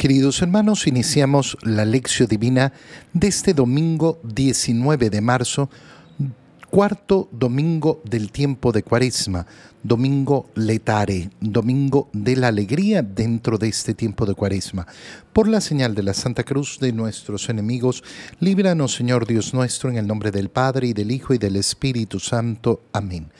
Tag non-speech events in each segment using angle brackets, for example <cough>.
Queridos hermanos, iniciamos la lección divina de este domingo 19 de marzo, cuarto domingo del tiempo de Cuaresma, domingo letare, domingo de la alegría dentro de este tiempo de Cuaresma. Por la señal de la Santa Cruz de nuestros enemigos, líbranos, Señor Dios nuestro, en el nombre del Padre y del Hijo y del Espíritu Santo. Amén.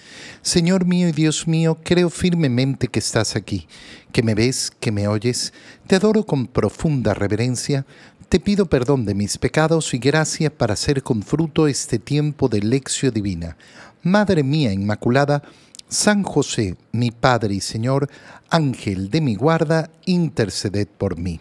Señor mío y Dios mío, creo firmemente que estás aquí, que me ves, que me oyes. Te adoro con profunda reverencia te pido perdón de mis pecados y gracia para hacer con fruto este tiempo de lección divina. Madre mía Inmaculada, San José, mi Padre y Señor, Ángel de mi guarda, interceded por mí.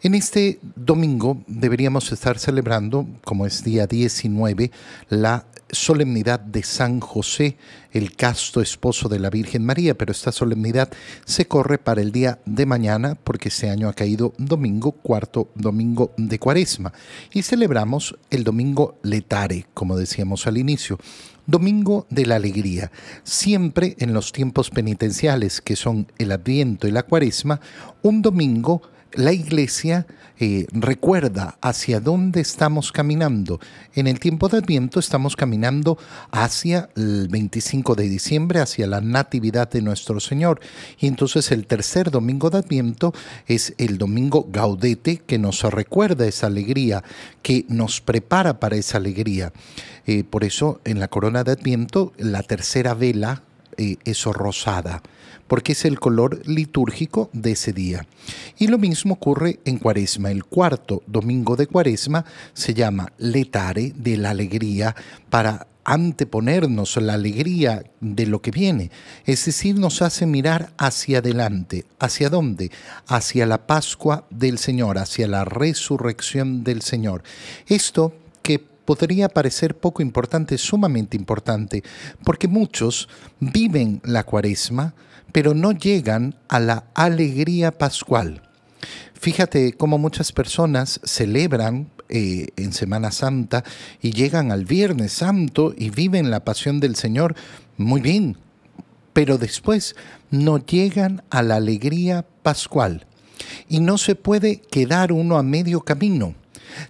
En este domingo deberíamos estar celebrando, como es día 19, la solemnidad de San José, el casto esposo de la Virgen María, pero esta solemnidad se corre para el día de mañana porque este año ha caído domingo, cuarto domingo de cuaresma, y celebramos el domingo letare, como decíamos al inicio. Domingo de la Alegría. Siempre en los tiempos penitenciales, que son el Adviento y la Cuaresma, un domingo la iglesia eh, recuerda hacia dónde estamos caminando. En el tiempo de Adviento estamos caminando hacia el 25 de diciembre, hacia la Natividad de nuestro Señor. Y entonces el tercer domingo de Adviento es el domingo Gaudete, que nos recuerda esa alegría, que nos prepara para esa alegría. Eh, por eso en la corona de Adviento, la tercera vela eh, es rosada porque es el color litúrgico de ese día. Y lo mismo ocurre en Cuaresma. El cuarto domingo de Cuaresma se llama letare de la alegría para anteponernos la alegría de lo que viene. Es decir, nos hace mirar hacia adelante. ¿Hacia dónde? Hacia la Pascua del Señor, hacia la resurrección del Señor. Esto podría parecer poco importante, sumamente importante, porque muchos viven la cuaresma, pero no llegan a la alegría pascual. Fíjate cómo muchas personas celebran eh, en Semana Santa y llegan al Viernes Santo y viven la pasión del Señor muy bien, pero después no llegan a la alegría pascual. Y no se puede quedar uno a medio camino.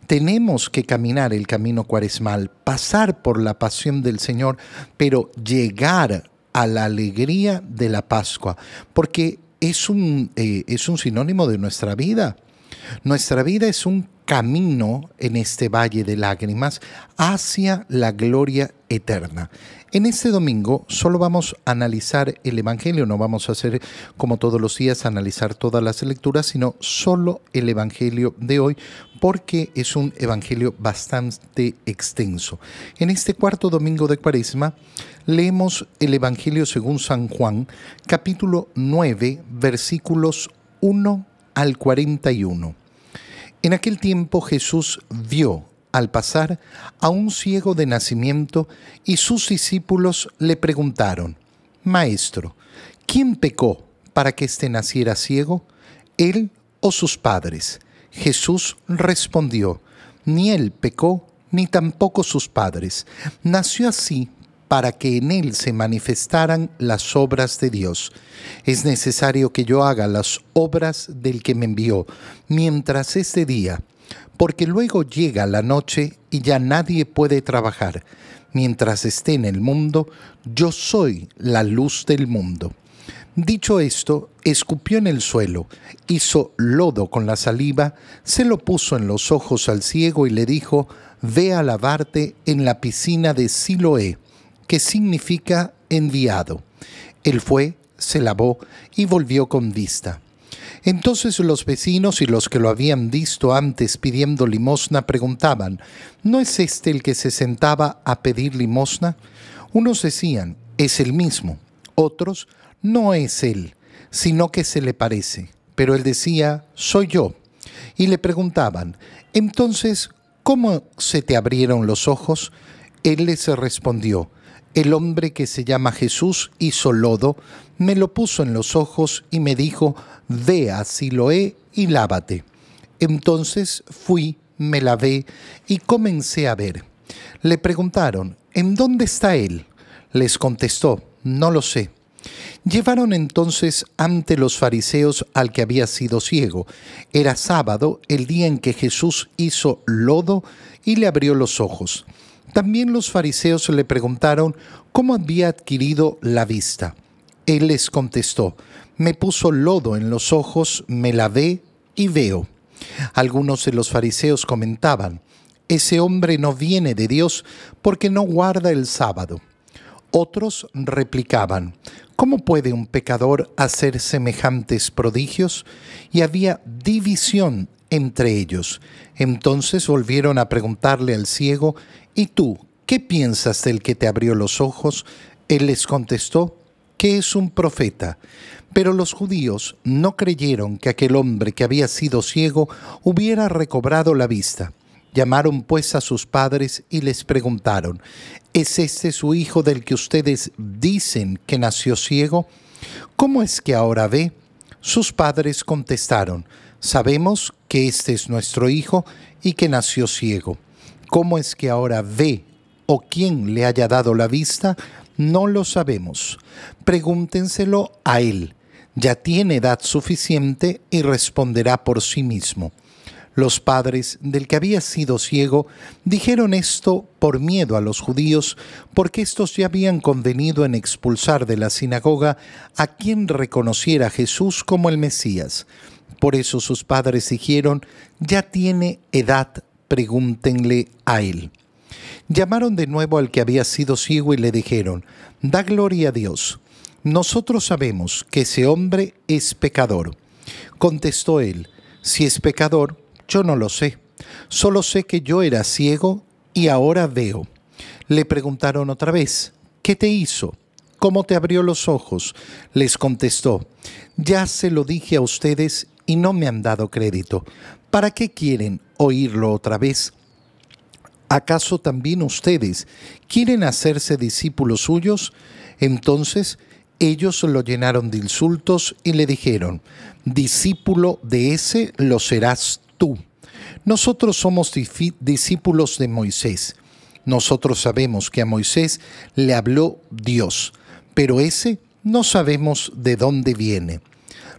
Tenemos que caminar el camino cuaresmal, pasar por la pasión del Señor, pero llegar a la alegría de la Pascua, porque es un, eh, es un sinónimo de nuestra vida. Nuestra vida es un camino en este valle de lágrimas hacia la gloria eterna. En este domingo solo vamos a analizar el Evangelio, no vamos a hacer como todos los días analizar todas las lecturas, sino solo el Evangelio de hoy, porque es un Evangelio bastante extenso. En este cuarto domingo de Cuaresma leemos el Evangelio según San Juan, capítulo 9, versículos 1 al 41. En aquel tiempo Jesús vio al pasar a un ciego de nacimiento y sus discípulos le preguntaron, Maestro, ¿quién pecó para que éste naciera ciego? ¿Él o sus padres? Jesús respondió, ni él pecó, ni tampoco sus padres. Nació así para que en él se manifestaran las obras de Dios. Es necesario que yo haga las obras del que me envió, mientras este día porque luego llega la noche y ya nadie puede trabajar. Mientras esté en el mundo, yo soy la luz del mundo. Dicho esto, escupió en el suelo, hizo lodo con la saliva, se lo puso en los ojos al ciego y le dijo, Ve a lavarte en la piscina de Siloé, que significa enviado. Él fue, se lavó y volvió con vista. Entonces los vecinos y los que lo habían visto antes pidiendo limosna preguntaban, ¿no es este el que se sentaba a pedir limosna? Unos decían, es el mismo. Otros, no es él, sino que se le parece. Pero él decía, soy yo. Y le preguntaban, entonces, ¿cómo se te abrieron los ojos? Él les respondió, el hombre que se llama Jesús hizo lodo, me lo puso en los ojos y me dijo, ve a Siloé y lávate. Entonces fui, me lavé y comencé a ver. Le preguntaron, ¿en dónde está él? Les contestó, no lo sé. Llevaron entonces ante los fariseos al que había sido ciego. Era sábado, el día en que Jesús hizo lodo y le abrió los ojos. También los fariseos le preguntaron cómo había adquirido la vista. Él les contestó, me puso lodo en los ojos, me lavé y veo. Algunos de los fariseos comentaban, ese hombre no viene de Dios porque no guarda el sábado. Otros replicaban, ¿cómo puede un pecador hacer semejantes prodigios? Y había división entre ellos. Entonces volvieron a preguntarle al ciego, ¿y tú qué piensas del que te abrió los ojos? Él les contestó, que es un profeta. Pero los judíos no creyeron que aquel hombre que había sido ciego hubiera recobrado la vista. Llamaron pues a sus padres y les preguntaron, ¿es este su hijo del que ustedes dicen que nació ciego? ¿Cómo es que ahora ve? Sus padres contestaron, sabemos que este es nuestro hijo y que nació ciego. ¿Cómo es que ahora ve o quién le haya dado la vista? No lo sabemos. Pregúntenselo a él. Ya tiene edad suficiente y responderá por sí mismo. Los padres del que había sido ciego dijeron esto por miedo a los judíos, porque éstos ya habían convenido en expulsar de la sinagoga a quien reconociera a Jesús como el Mesías. Por eso sus padres dijeron, ya tiene edad, pregúntenle a él. Llamaron de nuevo al que había sido ciego y le dijeron, da gloria a Dios. Nosotros sabemos que ese hombre es pecador. Contestó él, si es pecador, yo no lo sé. Solo sé que yo era ciego y ahora veo. Le preguntaron otra vez, ¿qué te hizo? ¿Cómo te abrió los ojos? Les contestó, ya se lo dije a ustedes y no me han dado crédito. ¿Para qué quieren oírlo otra vez? ¿Acaso también ustedes quieren hacerse discípulos suyos? Entonces ellos lo llenaron de insultos y le dijeron, discípulo de ese lo serás tú. Nosotros somos discípulos de Moisés. Nosotros sabemos que a Moisés le habló Dios, pero ese no sabemos de dónde viene.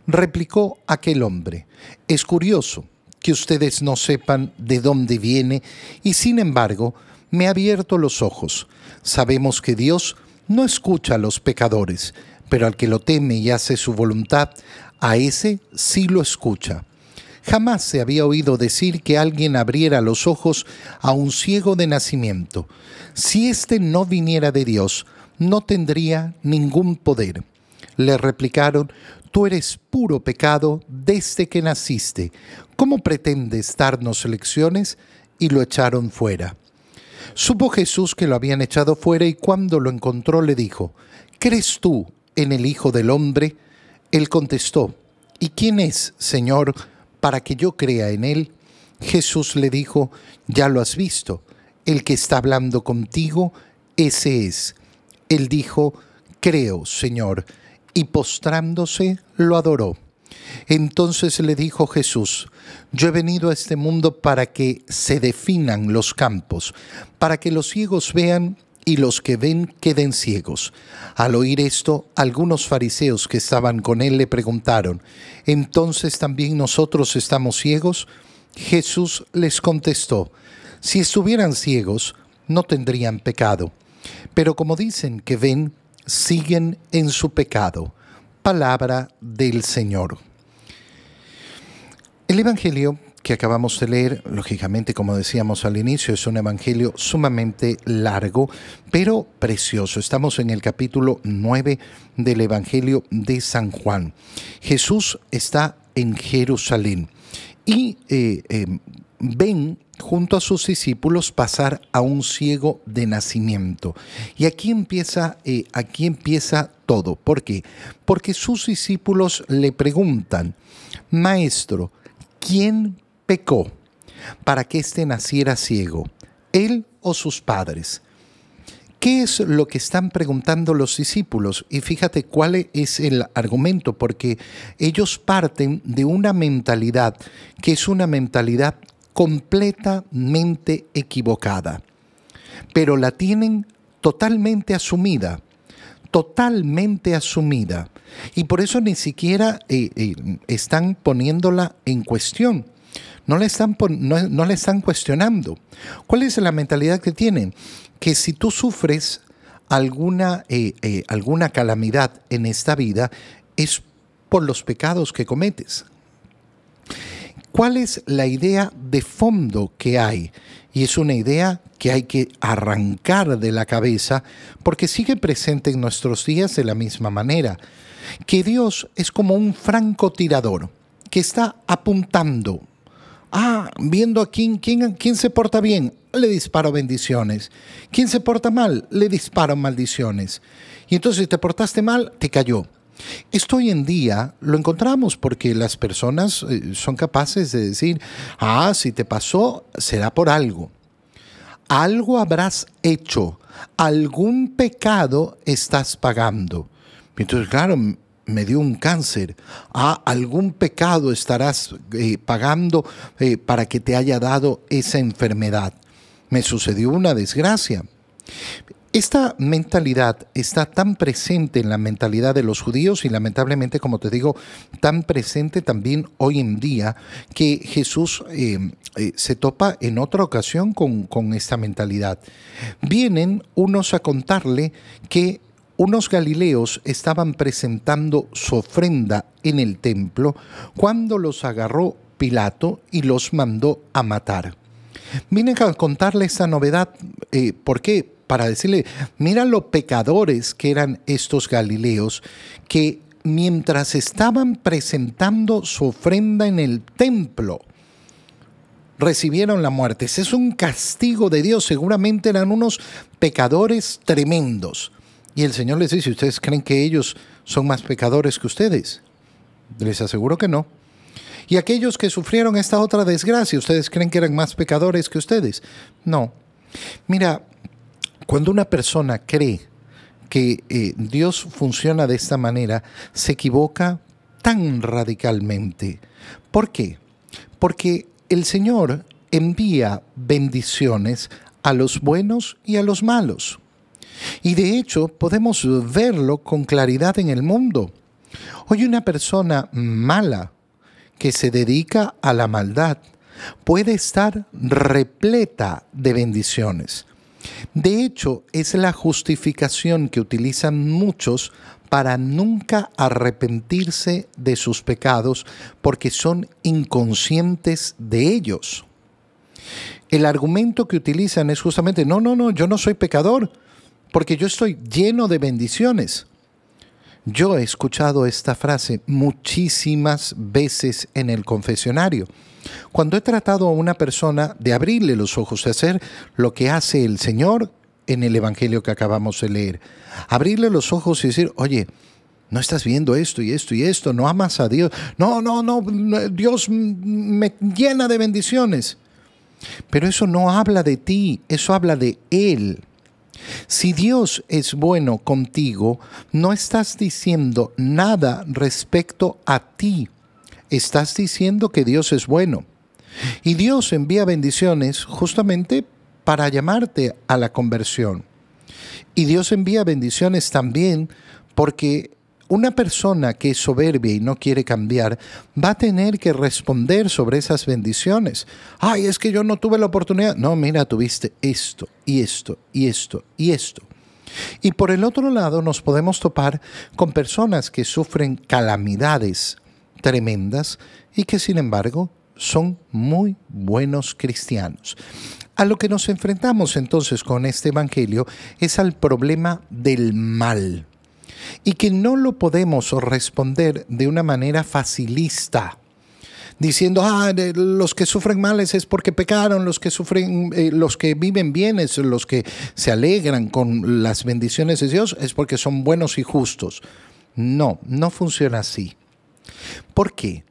Replicó aquel hombre, es curioso ustedes no sepan de dónde viene y sin embargo me ha abierto los ojos. Sabemos que Dios no escucha a los pecadores, pero al que lo teme y hace su voluntad, a ese sí lo escucha. Jamás se había oído decir que alguien abriera los ojos a un ciego de nacimiento. Si éste no viniera de Dios, no tendría ningún poder. Le replicaron, tú eres puro pecado desde que naciste. ¿Cómo pretendes darnos lecciones? Y lo echaron fuera. Supo Jesús que lo habían echado fuera y cuando lo encontró le dijo, ¿crees tú en el Hijo del Hombre? Él contestó, ¿y quién es, Señor? para que yo crea en él? Jesús le dijo, ya lo has visto, el que está hablando contigo, ese es. Él dijo, creo, Señor, y postrándose lo adoró. Entonces le dijo Jesús, yo he venido a este mundo para que se definan los campos, para que los ciegos vean y los que ven queden ciegos. Al oír esto, algunos fariseos que estaban con él le preguntaron, ¿entonces también nosotros estamos ciegos? Jesús les contestó, si estuvieran ciegos, no tendrían pecado, pero como dicen que ven, siguen en su pecado. Palabra del Señor. El Evangelio que acabamos de leer, lógicamente, como decíamos al inicio, es un evangelio sumamente largo, pero precioso. Estamos en el capítulo 9 del Evangelio de San Juan. Jesús está en Jerusalén y eh, em, ven junto a sus discípulos pasar a un ciego de nacimiento. Y aquí empieza, eh, aquí empieza todo. ¿Por qué? Porque sus discípulos le preguntan, Maestro, ¿quién pecó para que éste naciera ciego? ¿Él o sus padres? ¿Qué es lo que están preguntando los discípulos? Y fíjate cuál es el argumento, porque ellos parten de una mentalidad que es una mentalidad completamente equivocada, pero la tienen totalmente asumida. totalmente asumida y por eso ni siquiera eh, eh, están poniéndola en cuestión. No le, están no, le están cuestionando. ¿Cuál es la mentalidad que tienen? Que si tú sufres alguna, eh, alguna calamidad en esta vida, es por los pecados que cometes. ¿Cuál es la idea de fondo que hay? Y es una idea que hay que arrancar de la cabeza porque sigue presente en nuestros días de la misma manera, que Dios es como un francotirador que está apuntando. Ah, viendo a quién, quién, quién se porta bien, le disparo bendiciones. ¿Quién se porta mal? Le disparo maldiciones. Y entonces si te portaste mal, te cayó. Esto hoy en día lo encontramos porque las personas eh, son capaces de decir, ah, si te pasó, será por algo. Algo habrás hecho, algún pecado estás pagando. Entonces, claro, me dio un cáncer. Ah, algún pecado estarás eh, pagando eh, para que te haya dado esa enfermedad. Me sucedió una desgracia. Esta mentalidad está tan presente en la mentalidad de los judíos y lamentablemente, como te digo, tan presente también hoy en día que Jesús eh, eh, se topa en otra ocasión con, con esta mentalidad. Vienen unos a contarle que unos galileos estaban presentando su ofrenda en el templo cuando los agarró Pilato y los mandó a matar. Vienen a contarle esta novedad. Eh, ¿Por qué? Para decirle, mira lo pecadores que eran estos galileos, que mientras estaban presentando su ofrenda en el templo, recibieron la muerte. Ese es un castigo de Dios. Seguramente eran unos pecadores tremendos. Y el Señor les dice, ¿ustedes creen que ellos son más pecadores que ustedes? Les aseguro que no. Y aquellos que sufrieron esta otra desgracia, ¿ustedes creen que eran más pecadores que ustedes? No. Mira, cuando una persona cree que eh, Dios funciona de esta manera, se equivoca tan radicalmente. ¿Por qué? Porque el Señor envía bendiciones a los buenos y a los malos. Y de hecho podemos verlo con claridad en el mundo. Hoy una persona mala que se dedica a la maldad puede estar repleta de bendiciones. De hecho, es la justificación que utilizan muchos para nunca arrepentirse de sus pecados porque son inconscientes de ellos. El argumento que utilizan es justamente, no, no, no, yo no soy pecador porque yo estoy lleno de bendiciones. Yo he escuchado esta frase muchísimas veces en el confesionario. Cuando he tratado a una persona de abrirle los ojos, de hacer lo que hace el Señor en el Evangelio que acabamos de leer, abrirle los ojos y decir, oye, no estás viendo esto y esto y esto, no amas a Dios, no, no, no, Dios me llena de bendiciones. Pero eso no habla de ti, eso habla de Él. Si Dios es bueno contigo, no estás diciendo nada respecto a ti estás diciendo que Dios es bueno. Y Dios envía bendiciones justamente para llamarte a la conversión. Y Dios envía bendiciones también porque una persona que es soberbia y no quiere cambiar va a tener que responder sobre esas bendiciones. Ay, es que yo no tuve la oportunidad. No, mira, tuviste esto y esto y esto y esto. Y por el otro lado nos podemos topar con personas que sufren calamidades tremendas y que sin embargo son muy buenos cristianos. A lo que nos enfrentamos entonces con este Evangelio es al problema del mal y que no lo podemos responder de una manera facilista diciendo, ah, los que sufren males es porque pecaron, los que sufren, eh, los que viven bienes, los que se alegran con las bendiciones de Dios es porque son buenos y justos. No, no funciona así. ¿Por qué?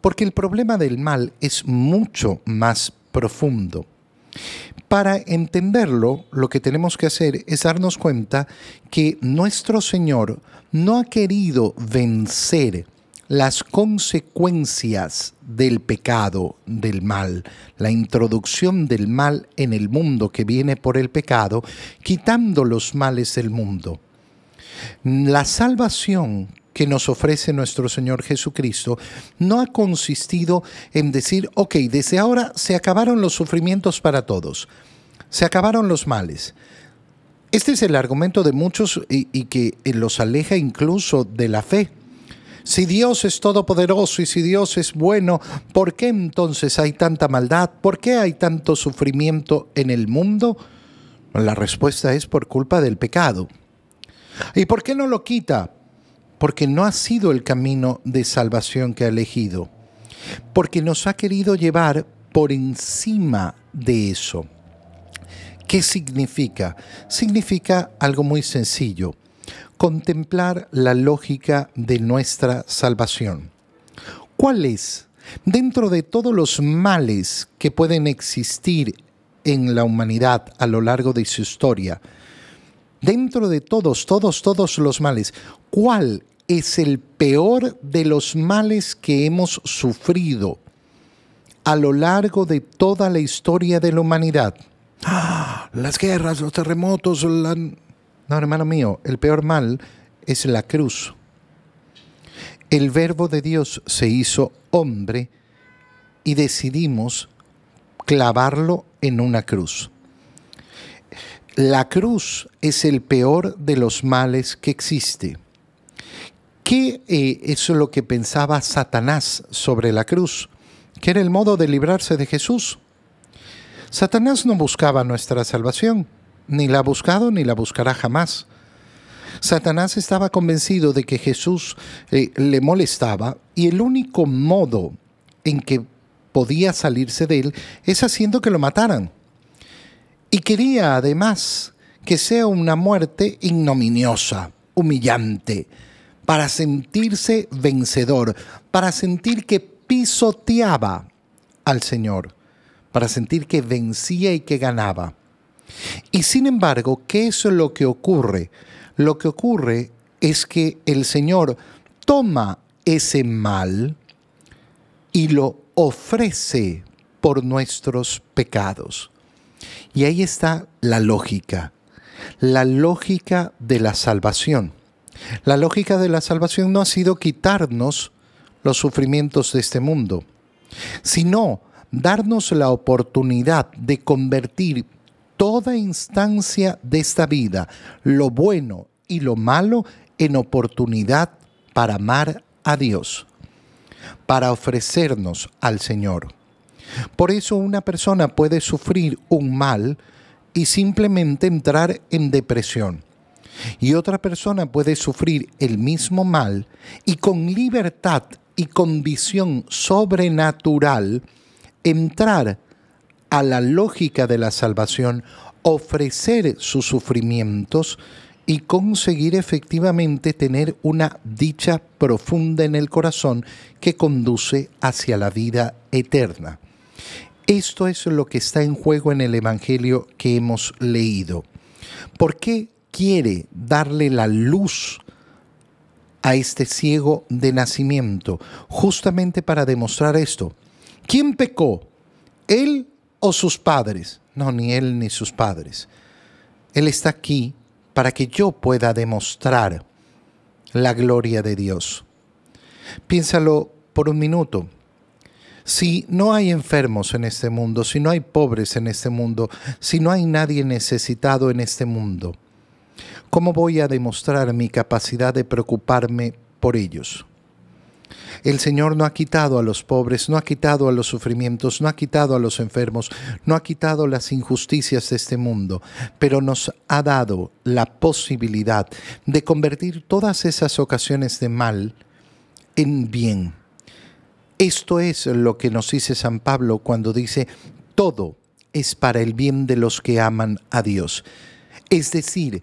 Porque el problema del mal es mucho más profundo. Para entenderlo, lo que tenemos que hacer es darnos cuenta que nuestro Señor no ha querido vencer las consecuencias del pecado, del mal, la introducción del mal en el mundo que viene por el pecado, quitando los males del mundo. La salvación que nos ofrece nuestro Señor Jesucristo no ha consistido en decir, ok, desde ahora se acabaron los sufrimientos para todos, se acabaron los males. Este es el argumento de muchos y, y que los aleja incluso de la fe. Si Dios es todopoderoso y si Dios es bueno, ¿por qué entonces hay tanta maldad? ¿Por qué hay tanto sufrimiento en el mundo? La respuesta es por culpa del pecado. ¿Y por qué no lo quita? Porque no ha sido el camino de salvación que ha elegido. Porque nos ha querido llevar por encima de eso. ¿Qué significa? Significa algo muy sencillo contemplar la lógica de nuestra salvación. ¿Cuál es? Dentro de todos los males que pueden existir en la humanidad a lo largo de su historia, dentro de todos, todos, todos los males, ¿cuál es el peor de los males que hemos sufrido a lo largo de toda la historia de la humanidad? ¡Ah! <gasps> Las guerras, los terremotos, la... No, hermano mío, el peor mal es la cruz. El verbo de Dios se hizo hombre y decidimos clavarlo en una cruz. La cruz es el peor de los males que existe. ¿Qué eh, es lo que pensaba Satanás sobre la cruz? ¿Qué era el modo de librarse de Jesús? Satanás no buscaba nuestra salvación ni la ha buscado ni la buscará jamás. Satanás estaba convencido de que Jesús eh, le molestaba y el único modo en que podía salirse de él es haciendo que lo mataran. Y quería además que sea una muerte ignominiosa, humillante, para sentirse vencedor, para sentir que pisoteaba al Señor, para sentir que vencía y que ganaba. Y sin embargo, ¿qué es lo que ocurre? Lo que ocurre es que el Señor toma ese mal y lo ofrece por nuestros pecados. Y ahí está la lógica, la lógica de la salvación. La lógica de la salvación no ha sido quitarnos los sufrimientos de este mundo, sino darnos la oportunidad de convertir toda instancia de esta vida, lo bueno y lo malo, en oportunidad para amar a Dios, para ofrecernos al Señor. Por eso una persona puede sufrir un mal y simplemente entrar en depresión. Y otra persona puede sufrir el mismo mal y con libertad y condición sobrenatural entrar a la lógica de la salvación, ofrecer sus sufrimientos y conseguir efectivamente tener una dicha profunda en el corazón que conduce hacia la vida eterna. Esto es lo que está en juego en el Evangelio que hemos leído. ¿Por qué quiere darle la luz a este ciego de nacimiento? Justamente para demostrar esto. ¿Quién pecó? ¿Él o sus padres. No, ni él ni sus padres. Él está aquí para que yo pueda demostrar la gloria de Dios. Piénsalo por un minuto. Si no hay enfermos en este mundo, si no hay pobres en este mundo, si no hay nadie necesitado en este mundo, ¿cómo voy a demostrar mi capacidad de preocuparme por ellos? El Señor no ha quitado a los pobres, no ha quitado a los sufrimientos, no ha quitado a los enfermos, no ha quitado las injusticias de este mundo, pero nos ha dado la posibilidad de convertir todas esas ocasiones de mal en bien. Esto es lo que nos dice San Pablo cuando dice, todo es para el bien de los que aman a Dios. Es decir,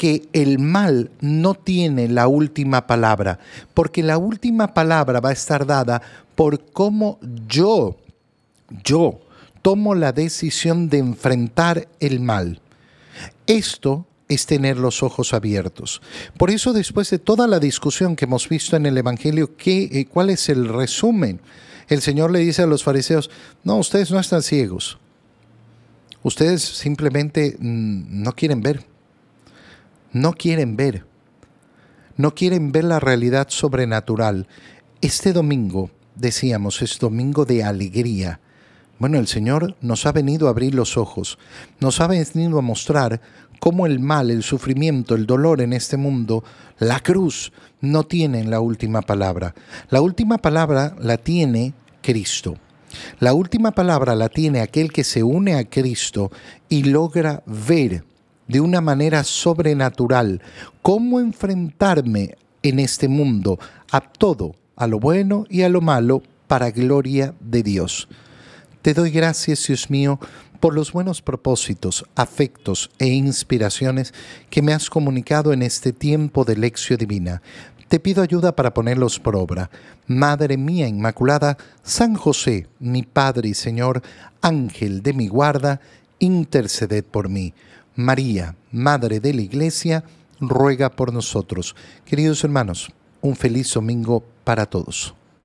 que el mal no tiene la última palabra, porque la última palabra va a estar dada por cómo yo, yo, tomo la decisión de enfrentar el mal. Esto es tener los ojos abiertos. Por eso, después de toda la discusión que hemos visto en el Evangelio, ¿qué, eh, ¿cuál es el resumen? El Señor le dice a los fariseos, no, ustedes no están ciegos. Ustedes simplemente mm, no quieren ver no quieren ver. no quieren ver la realidad sobrenatural. Este domingo, decíamos, es domingo de alegría. Bueno, el Señor nos ha venido a abrir los ojos, nos ha venido a mostrar cómo el mal, el sufrimiento, el dolor en este mundo, la cruz, no tienen la última palabra. La última palabra la tiene Cristo. La última palabra la tiene aquel que se une a Cristo y logra ver de una manera sobrenatural cómo enfrentarme en este mundo a todo, a lo bueno y a lo malo, para gloria de Dios. Te doy gracias, Dios mío, por los buenos propósitos, afectos e inspiraciones que me has comunicado en este tiempo de lección divina. Te pido ayuda para ponerlos por obra. Madre mía Inmaculada, San José, mi Padre y Señor, Ángel de mi guarda, interceded por mí. María, Madre de la Iglesia, ruega por nosotros. Queridos hermanos, un feliz domingo para todos.